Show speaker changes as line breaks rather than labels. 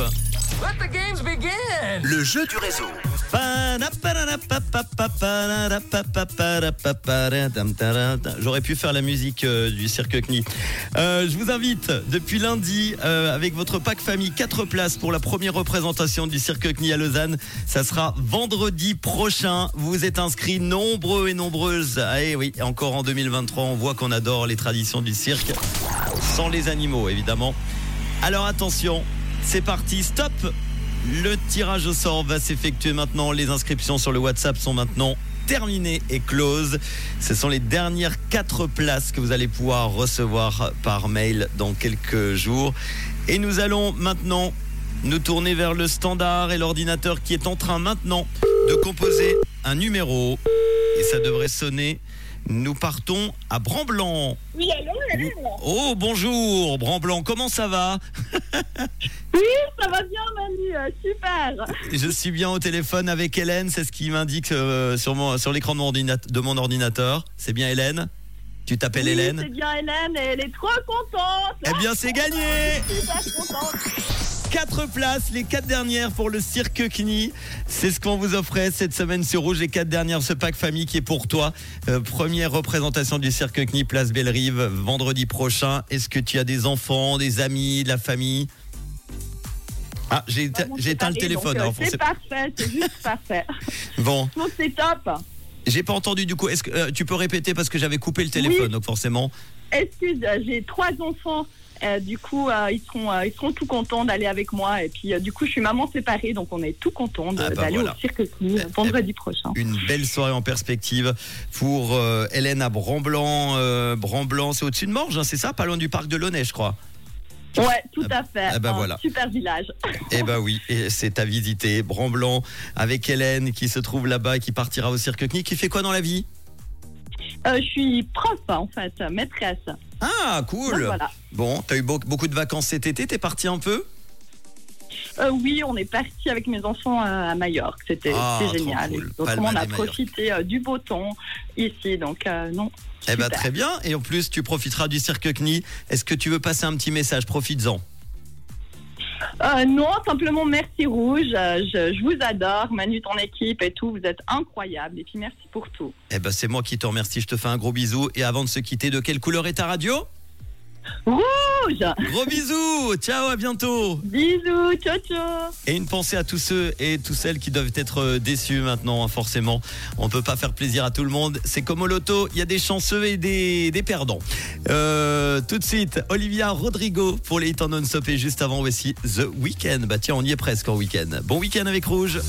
Let the games begin.
Le jeu du réseau.
J'aurais pu faire la musique euh, du cirque CNI. Euh, je vous invite depuis lundi euh, avec votre pack famille 4 places pour la première représentation du cirque CNI à Lausanne. Ça sera vendredi prochain. Vous êtes inscrits nombreux et nombreuses. Ah, eh oui, encore en 2023, on voit qu'on adore les traditions du cirque. Sans les animaux, évidemment. Alors attention, c'est parti, stop Le tirage au sort va s'effectuer maintenant. Les inscriptions sur le WhatsApp sont maintenant terminées et closes. Ce sont les dernières quatre places que vous allez pouvoir recevoir par mail dans quelques jours. Et nous allons maintenant nous tourner vers le standard et l'ordinateur qui est en train maintenant de composer un numéro. Et ça devrait sonner. Nous partons à Bramblanc.
Oui, allô, Hélène
Oh, bonjour, Bramblanc, comment ça va?
Oui, ça va bien, Manu, euh, super.
Je suis bien au téléphone avec Hélène, c'est ce qui m'indique euh, sur, mon- sur l'écran de, mon ordinate- de mon ordinateur. C'est bien Hélène? Tu t'appelles
Oui,
Hélène?
C'est bien Hélène et elle est trop contente.
Eh bien, c'est gagné
Super contente.
Quatre places, les quatre dernières pour le cirque CNI. C'est ce qu'on vous offrait cette semaine sur Rouge. Les quatre dernières, ce pack famille qui est pour toi. Euh, première représentation du cirque CNI, place Belle-Rive, vendredi prochain. Est-ce que tu as des enfants, des amis, de la famille? Ah, j'ai éteint- j'ai éteint le téléphone.
donc, euh, c'est
ces-
parfait, c'est juste parfait.
Bon,
c'est top.
j'ai pas entendu du coup. Est-ce que euh, tu peux répéter parce que j'avais coupé le téléphone,
Oui.
donc forcément.
Excuse, euh, j'ai trois enfants. euh, du coup, euh, ils, seront, euh, ils seront tout contents d'aller avec moi. Et puis, du coup, je suis maman séparée, donc on est tout contents de-
Ah bah
d'aller
voilà.
au cirque Cni,
Eh,
vendredi prochain.
Une belle soirée en perspective pour Hélène à Bramblanc. Bramblanc, c'est au-dessus de Morges, hein, c'est ça? Pas loin du parc de Launay, je crois.
Ouais, tout à fait.
ah bah
Un
voilà.
Super village.
Eh ben oui, et c'est à visiter. Bramblanc avec Hélène qui se trouve là-bas et qui partira au cirque CNI. Qui fait quoi dans la vie?
Euh, je suis prof, en fait, maîtresse.
Ah,
Donc,
cool
voilà.
Bon, t'as eu beau- beaucoup de vacances cet été, t'es parti un peu?
Euh, oui, on est parti avec mes enfants euh, à Majorque. C'était
Ah,
c'était
trop
génial.
cool.
Donc,
Palma
on a
de Majorque.
profité euh, du beau temps ici. Donc, euh, non.
Eh ben
super.
très bien, et en plus tu profiteras du cirque CNI. Est-ce que tu veux passer un petit message? Profites-en.
Euh, non, simplement merci Rouge. Euh, je, je vous adore, Manu, ton équipe et tout. Vous êtes incroyables. Et puis, merci pour tout.
Eh ben c'est moi qui te remercie, je te fais un gros bisou. Et avant de se quitter, de quelle couleur est ta radio?
Rouge
Gros bisous, ciao, à bientôt.
Bisous, ciao, ciao
Et une pensée à tous ceux et toutes celles qui doivent être euh, déçus maintenant, hein, forcément. On peut pas faire plaisir à tout le monde. C'est comme au loto, il y a des chanceux et des, des perdants. Euh, tout de suite, Olivia Rodrigo pour les hits en non-stop et juste avant voici The Weeknd. Bah tiens, on y est presque en week-end. Bon week-end avec Rouge.